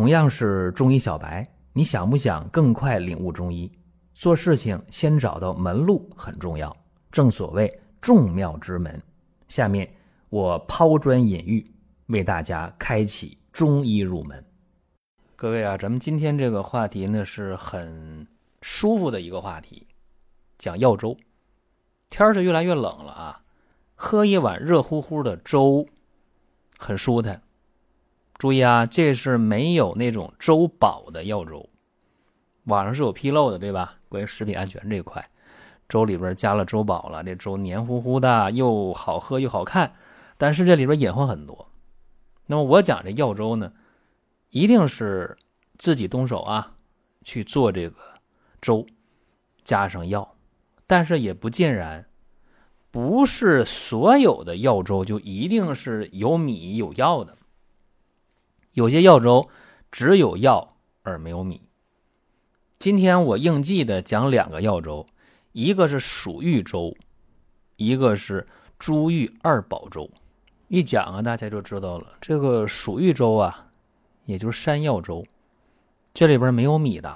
同样是中医小白，你想不想更快领悟中医？做事情先找到门路很重要，正所谓众妙之门。下面我抛砖引玉，为大家开启中医入门。各位啊，咱们今天这个话题呢是很舒服的一个话题，讲药粥。天是越来越冷了啊，喝一碗热乎乎的粥，很舒坦。注意啊，这是没有那种粥保的药粥，网上是有纰漏的，对吧？关于食品安全这一块，粥里边加了粥保了，这粥黏糊糊的，又好喝又好看，但是这里边隐患很多。那么我讲这药粥呢，一定是自己动手啊去做这个粥，加上药，但是也不尽然，不是所有的药粥就一定是有米有药的。有些药粥只有药而没有米。今天我应季的讲两个药粥，一个是蜀玉粥，一个是珠玉二宝粥。一讲啊，大家就知道了。这个蜀玉粥啊，也就是山药粥，这里边没有米的。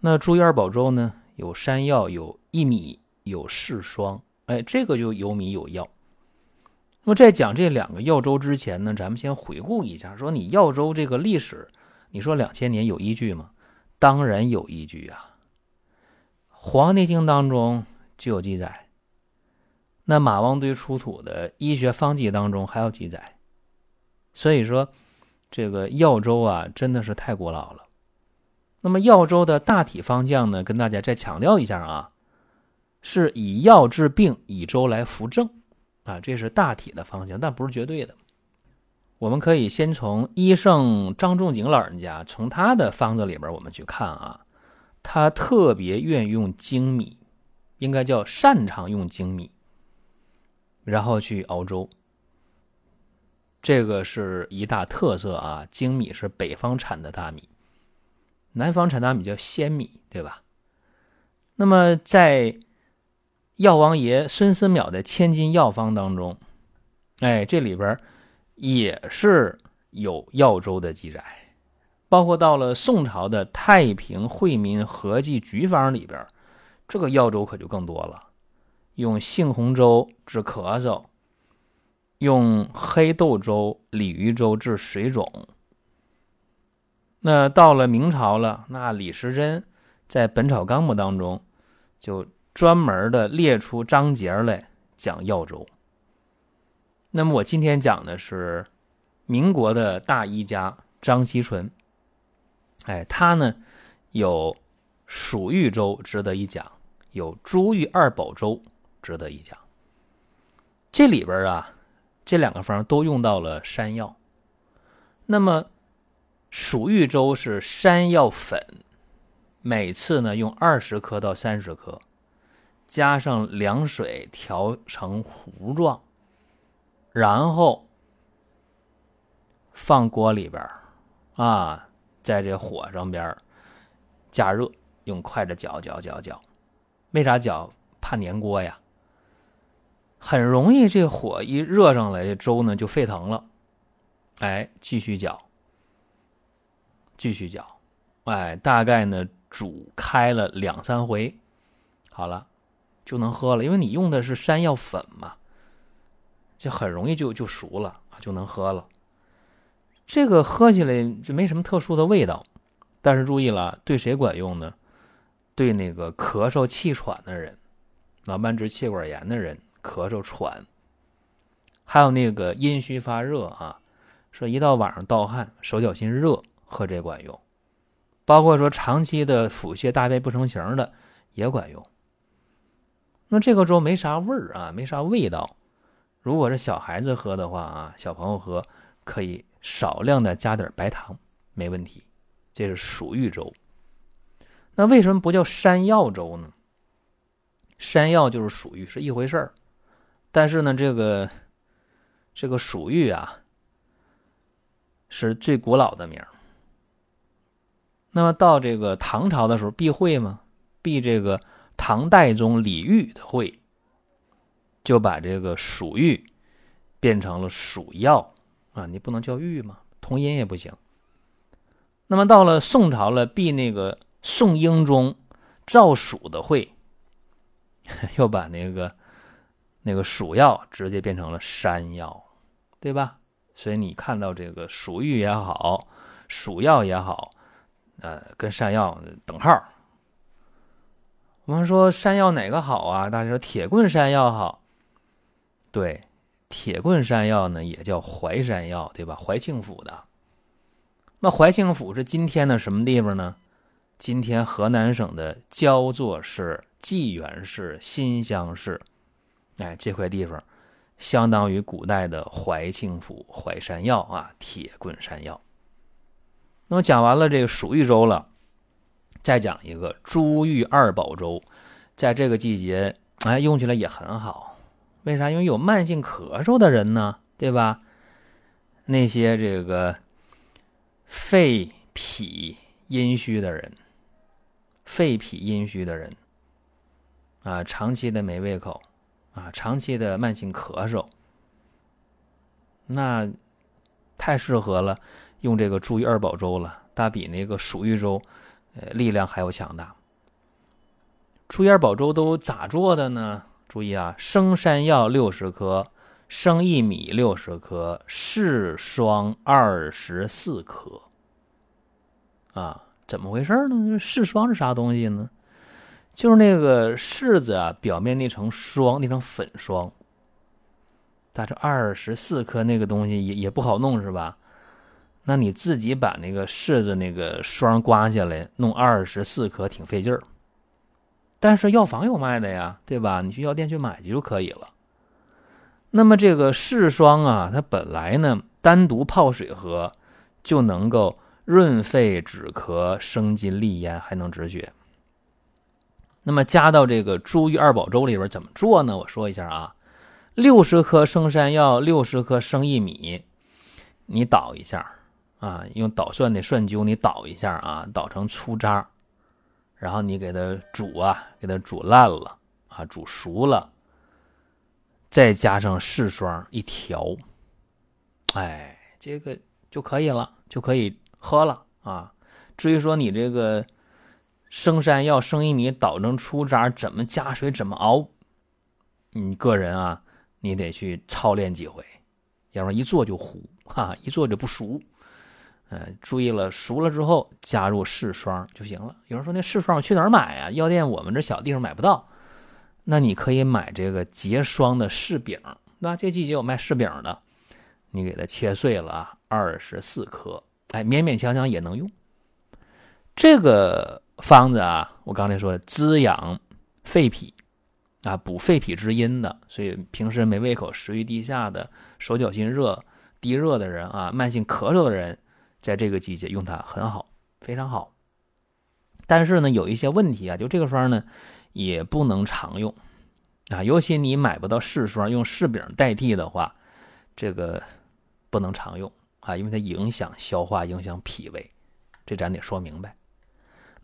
那珠玉二宝粥呢，有山药，有薏米，有柿霜，哎，这个就有米有药。那么在讲这两个药粥之前呢，咱们先回顾一下，说你药粥这个历史，你说两千年有依据吗？当然有依据啊，《黄帝经》当中就有记载，那马王堆出土的医学方剂当中还有记载，所以说这个药粥啊真的是太古老了。那么药粥的大体方向呢，跟大家再强调一下啊，是以药治病，以粥来扶正。啊，这是大体的方向，但不是绝对的。我们可以先从医圣张仲景老人家，从他的方子里边我们去看啊，他特别愿用精米，应该叫擅长用精米，然后去熬粥。这个是一大特色啊。精米是北方产的大米，南方产大米叫鲜米，对吧？那么在药王爷孙思邈的《千金药方》当中，哎，这里边也是有药粥的记载，包括到了宋朝的《太平惠民合剂局方》里边，这个药粥可就更多了，用杏红粥治咳嗽，用黑豆粥、鲤鱼粥治水肿。那到了明朝了，那李时珍在《本草纲目》当中就。专门的列出章节来讲药粥。那么我今天讲的是民国的大医家张锡纯，哎，他呢有蜀玉粥值得一讲，有珠玉二宝粥值得一讲。这里边啊，这两个方都用到了山药。那么蜀玉粥是山药粉，每次呢用二十克到三十克。加上凉水调成糊状，然后放锅里边啊，在这火上边加热，用筷子搅搅搅搅。为啥搅？怕粘锅呀。很容易，这火一热上来，这粥呢就沸腾了。哎，继续搅，继续搅，哎，大概呢煮开了两三回，好了。就能喝了，因为你用的是山药粉嘛，就很容易就就熟了啊，就能喝了。这个喝起来就没什么特殊的味道，但是注意了，对谁管用呢？对那个咳嗽气喘的人，啊，慢支气管炎的人，咳嗽喘，还有那个阴虚发热啊，说一到晚上盗汗、手脚心热，喝这管用。包括说长期的腹泻、大便不成形的也管用。那这个粥没啥味儿啊，没啥味道。如果是小孩子喝的话啊，小朋友喝可以少量的加点白糖，没问题。这是蜀玉粥。那为什么不叫山药粥呢？山药就是蜀玉是一回事儿，但是呢，这个这个蜀玉啊是最古老的名儿。那么到这个唐朝的时候，避讳嘛，避这个。唐代宗李煜的会，就把这个蜀玉变成了蜀药啊，你不能叫玉吗？同音也不行。那么到了宋朝了，避那个宋英宗赵曙的讳，又把那个那个蜀药直接变成了山药，对吧？所以你看到这个蜀玉也好，蜀药也好，呃，跟山药等号。我们说山药哪个好啊？大家说铁棍山药好。对，铁棍山药呢也叫怀山药，对吧？怀庆府的。那怀庆府是今天的什么地方呢？今天河南省的焦作市、济源市、新乡市，哎，这块地方相当于古代的怀庆府怀山药啊，铁棍山药。那么讲完了这个蜀豫州了，再讲一个珠玉二宝粥，在这个季节，哎，用起来也很好。为啥？因为有慢性咳嗽的人呢，对吧？那些这个。肺脾阴虚的人，肺脾阴虚的人，啊，长期的没胃口，啊，长期的慢性咳嗽，那太适合了，用这个注意二宝粥了。它比那个蜀玉粥，呃，力量还要强大。注意二宝粥都咋做的呢？注意啊，生山药六十克。生薏米六十克，柿霜二十四克。啊，怎么回事呢？柿霜是啥东西呢？就是那个柿子啊，表面那层霜，那层粉霜。但是二十四克那个东西也也不好弄，是吧？那你自己把那个柿子那个霜刮下来，弄二十四克挺费劲儿。但是药房有卖的呀，对吧？你去药店去买去就可以了。那么这个柿霜啊，它本来呢单独泡水喝就能够润肺止咳、生津利咽，还能止血。那么加到这个茱萸二宝粥里边怎么做呢？我说一下啊，六十克生山药，六十克生薏米，你捣一下啊，用捣蒜的蒜灸你捣一下啊，捣成粗渣，然后你给它煮啊，给它煮烂了啊，煮熟了。再加上柿霜一调，哎，这个就可以了，就可以喝了啊。至于说你这个生山药、生薏米捣成粗渣，怎么加水，怎么熬，你个人啊，你得去操练几回，要不然一做就糊哈，一做就不熟。嗯，注意了，熟了之后加入柿霜就行了。有人说那柿霜去哪儿买啊？药店我们这小地方买不到。那你可以买这个结霜的柿饼，那这季节有卖柿饼的，你给它切碎了，二十四颗，哎，勉勉强强也能用。这个方子啊，我刚才说滋养肺脾啊，补肺脾之阴的，所以平时没胃口、食欲低下的、手脚心热、低热的人啊，慢性咳嗽的人，在这个季节用它很好，非常好。但是呢，有一些问题啊，就这个方呢。也不能常用啊，尤其你买不到柿霜，用柿饼代替的话，这个不能常用啊，因为它影响消化，影响脾胃，这咱得说明白。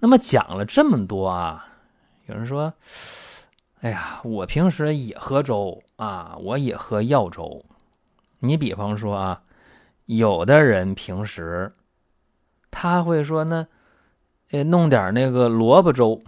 那么讲了这么多啊，有人说：“哎呀，我平时也喝粥啊，我也喝药粥。”你比方说啊，有的人平时他会说呢，呃，弄点那个萝卜粥。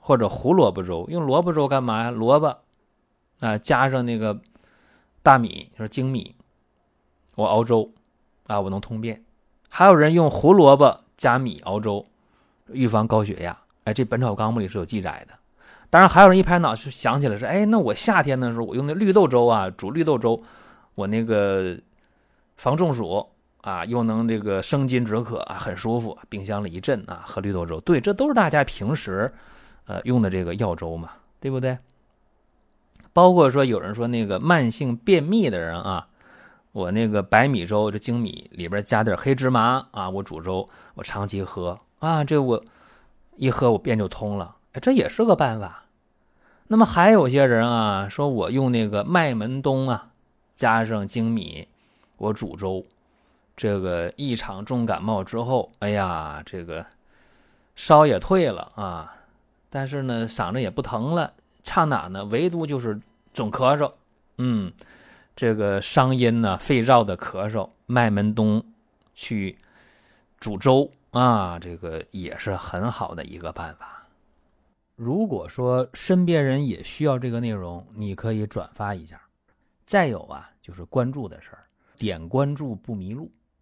或者胡萝卜粥，用萝卜粥干嘛呀？萝卜啊，加上那个大米，就是精米，我熬粥啊，我能通便。还有人用胡萝卜加米熬粥，预防高血压。哎，这《本草纲目》里是有记载的。当然，还有人一拍脑是想起来说，哎，那我夏天的时候我用那绿豆粥啊，煮绿豆粥，我那个防中暑啊，又能这个生津止渴啊，很舒服。冰箱里一镇啊，喝绿豆粥。对，这都是大家平时。呃，用的这个药粥嘛，对不对？包括说有人说那个慢性便秘的人啊，我那个白米粥这精米里边加点黑芝麻啊，我煮粥，我长期喝啊，这我一喝我便就通了，哎，这也是个办法。那么还有些人啊，说我用那个麦门冬啊，加上精米，我煮粥，这个一场重感冒之后，哎呀，这个烧也退了啊。但是呢，嗓子也不疼了，差哪呢？唯独就是总咳嗽，嗯，这个伤阴呢、肺燥的咳嗽，麦门冬去煮粥啊，这个也是很好的一个办法。如果说身边人也需要这个内容，你可以转发一下。再有啊，就是关注的事儿，点关注不迷路，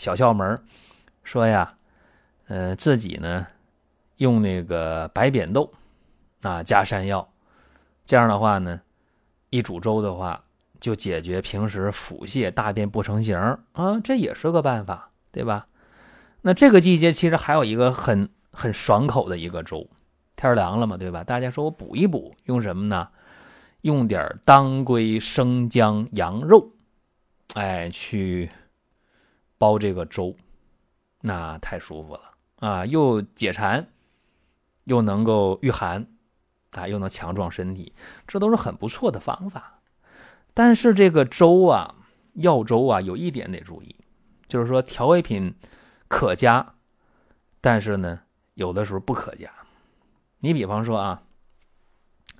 小窍门，说呀，呃，自己呢用那个白扁豆啊加山药，这样的话呢，一煮粥的话就解决平时腹泻、大便不成形啊，这也是个办法，对吧？那这个季节其实还有一个很很爽口的一个粥，天凉了嘛，对吧？大家说我补一补，用什么呢？用点当归、生姜、羊肉，哎，去煲这个粥，那太舒服了啊！又解馋，又能够御寒，啊，又能强壮身体，这都是很不错的方法。但是这个粥啊，药粥啊，有一点得注意，就是说调味品可加，但是呢，有的时候不可加。你比方说啊。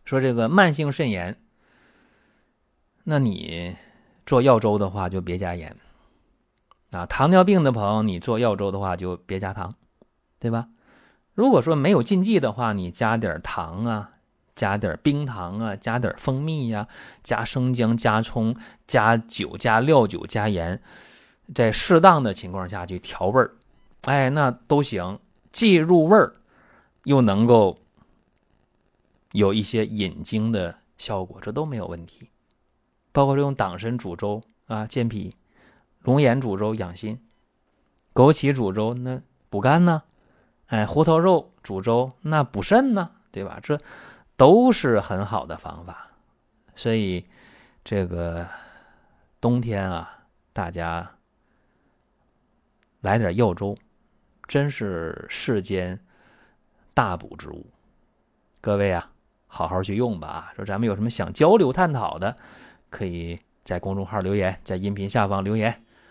说这个慢性肾炎，那你做药粥的话就别加盐啊。糖尿病的朋友，你做药粥的话就别加糖，对吧？如果说没有禁忌的话，你加点糖啊，加点冰糖啊，加点蜂蜜呀，加生姜、加葱、加酒、加料酒、加盐，在适当的情况下去调味儿，哎，那都行，既入味儿，又能够。有一些引经的效果，这都没有问题。包括用党参煮粥啊，健脾；龙眼煮粥养心；枸杞煮粥那补肝呢？哎，胡桃肉煮粥那补肾呢？对吧？这都是很好的方法。所以这个冬天啊，大家来点药粥，真是世间大补之物。各位啊！好好去用吧。说咱们有什么想交流探讨的，可以在公众号留言，在音频下方留言，